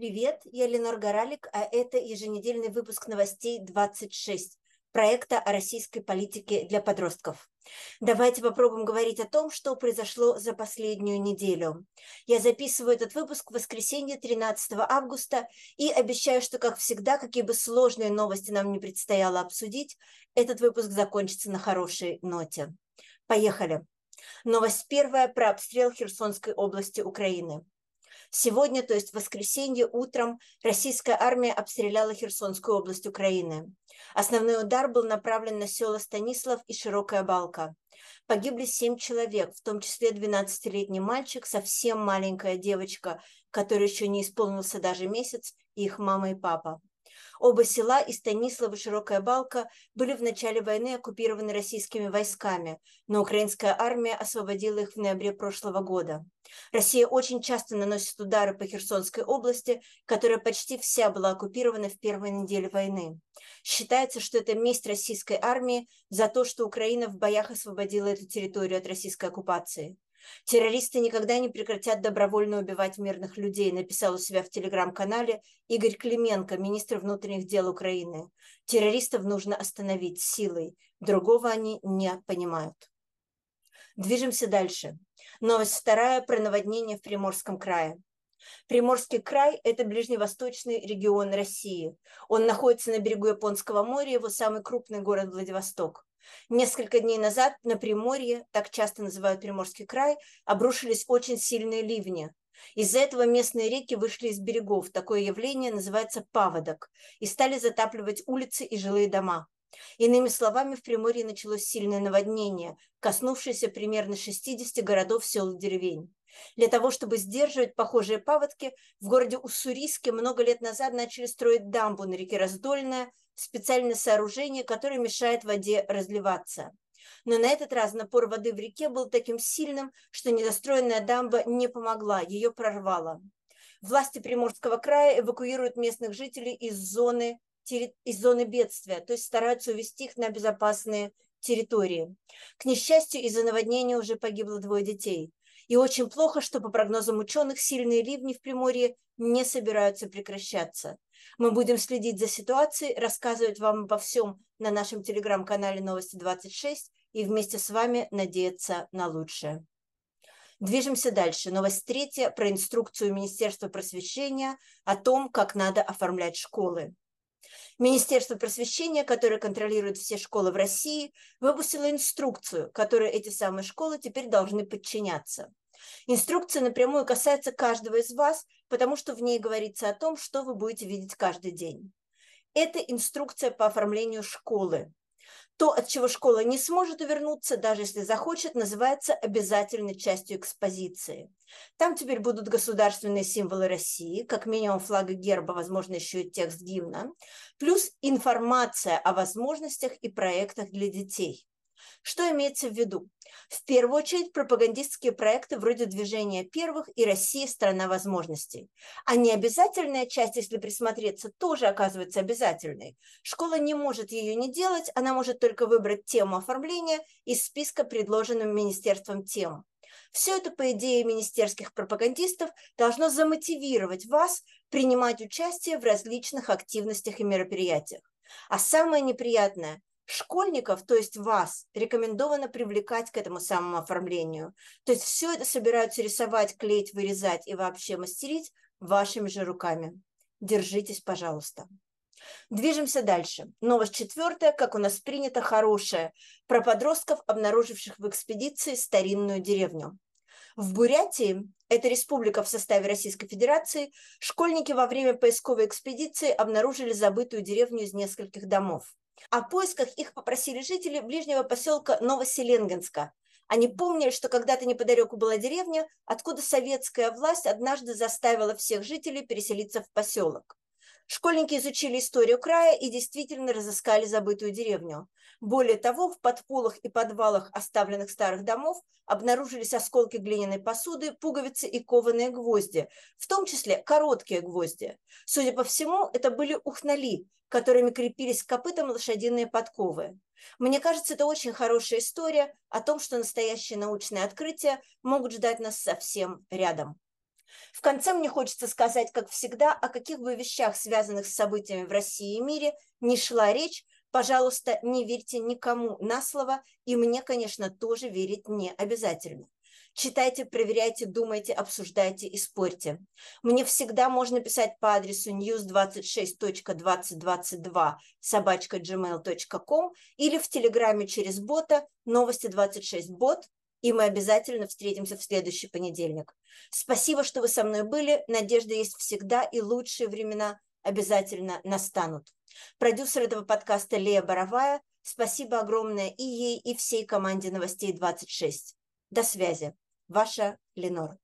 Привет, я Ленор Горалик, а это еженедельный выпуск новостей 26 проекта о российской политике для подростков. Давайте попробуем говорить о том, что произошло за последнюю неделю. Я записываю этот выпуск в воскресенье 13 августа и обещаю, что, как всегда, какие бы сложные новости нам не предстояло обсудить, этот выпуск закончится на хорошей ноте. Поехали. Новость первая про обстрел Херсонской области Украины. Сегодня, то есть в воскресенье утром, российская армия обстреляла Херсонскую область Украины. Основной удар был направлен на села Станислав и Широкая Балка. Погибли семь человек, в том числе 12-летний мальчик, совсем маленькая девочка, которой еще не исполнился даже месяц, и их мама и папа. Оба села и Станислав и Широкая Балка были в начале войны оккупированы российскими войсками, но украинская армия освободила их в ноябре прошлого года. Россия очень часто наносит удары по Херсонской области, которая почти вся была оккупирована в первой неделе войны. Считается, что это месть российской армии за то, что Украина в боях освободила эту территорию от российской оккупации. Террористы никогда не прекратят добровольно убивать мирных людей, написал у себя в телеграм-канале Игорь Клименко, министр внутренних дел Украины. Террористов нужно остановить силой, другого они не понимают. Движемся дальше. Новость вторая про наводнение в Приморском крае. Приморский край – это ближневосточный регион России. Он находится на берегу Японского моря, его самый крупный город Владивосток. Несколько дней назад на Приморье, так часто называют Приморский край, обрушились очень сильные ливни. Из-за этого местные реки вышли из берегов. Такое явление называется паводок. И стали затапливать улицы и жилые дома. Иными словами, в Приморье началось сильное наводнение, коснувшееся примерно 60 городов, сел и деревень. Для того, чтобы сдерживать похожие паводки, в городе Уссурийске много лет назад начали строить дамбу на реке Раздольная, специальное сооружение, которое мешает воде разливаться. Но на этот раз напор воды в реке был таким сильным, что недостроенная дамба не помогла, ее прорвало. Власти Приморского края эвакуируют местных жителей из зоны, из зоны бедствия, то есть стараются увести их на безопасные территории. К несчастью, из-за наводнения уже погибло двое детей. И очень плохо, что по прогнозам ученых сильные ливни в Приморье не собираются прекращаться. Мы будем следить за ситуацией, рассказывать вам обо всем на нашем телеграм-канале Новости 26 и вместе с вами надеяться на лучшее. Движемся дальше. Новость третья про инструкцию Министерства просвещения о том, как надо оформлять школы. Министерство просвещения, которое контролирует все школы в России, выпустило инструкцию, которой эти самые школы теперь должны подчиняться. Инструкция напрямую касается каждого из вас, потому что в ней говорится о том, что вы будете видеть каждый день. Это инструкция по оформлению школы. То, от чего школа не сможет увернуться, даже если захочет, называется обязательной частью экспозиции. Там теперь будут государственные символы России, как минимум флаг и герба, возможно, еще и текст гимна, плюс информация о возможностях и проектах для детей. Что имеется в виду? В первую очередь пропагандистские проекты вроде «Движения первых» и «Россия – страна возможностей». А необязательная часть, если присмотреться, тоже оказывается обязательной. Школа не может ее не делать, она может только выбрать тему оформления из списка, предложенным Министерством тем. Все это, по идее министерских пропагандистов, должно замотивировать вас принимать участие в различных активностях и мероприятиях. А самое неприятное Школьников, то есть вас, рекомендовано привлекать к этому самому оформлению. То есть все это собираются рисовать, клеить, вырезать и вообще мастерить вашими же руками. Держитесь, пожалуйста. Движемся дальше. Новость четвертая, как у нас принято, хорошая, про подростков, обнаруживших в экспедиции старинную деревню. В Бурятии, это республика в составе Российской Федерации, школьники во время поисковой экспедиции обнаружили забытую деревню из нескольких домов. О поисках их попросили жители ближнего поселка Новоселенгинска. Они помнили, что когда-то неподалеку была деревня, откуда советская власть однажды заставила всех жителей переселиться в поселок. Школьники изучили историю края и действительно разыскали забытую деревню. Более того, в подполах и подвалах оставленных старых домов обнаружились осколки глиняной посуды, пуговицы и кованые гвозди, в том числе короткие гвозди. Судя по всему, это были ухнали, которыми крепились к копытам лошадиные подковы. Мне кажется, это очень хорошая история о том, что настоящие научные открытия могут ждать нас совсем рядом. В конце мне хочется сказать, как всегда, о каких бы вещах, связанных с событиями в России и мире, не шла речь, пожалуйста, не верьте никому на слово, и мне, конечно, тоже верить не обязательно. Читайте, проверяйте, думайте, обсуждайте и спорьте. Мне всегда можно писать по адресу news26.2022 собачка gmail.com или в Телеграме через бота новости 26 бот, и мы обязательно встретимся в следующий понедельник. Спасибо, что вы со мной были. Надежда есть всегда, и лучшие времена обязательно настанут. Продюсер этого подкаста Лея Боровая. Спасибо огромное и ей, и всей команде новостей 26. До связи. Ваша Ленора.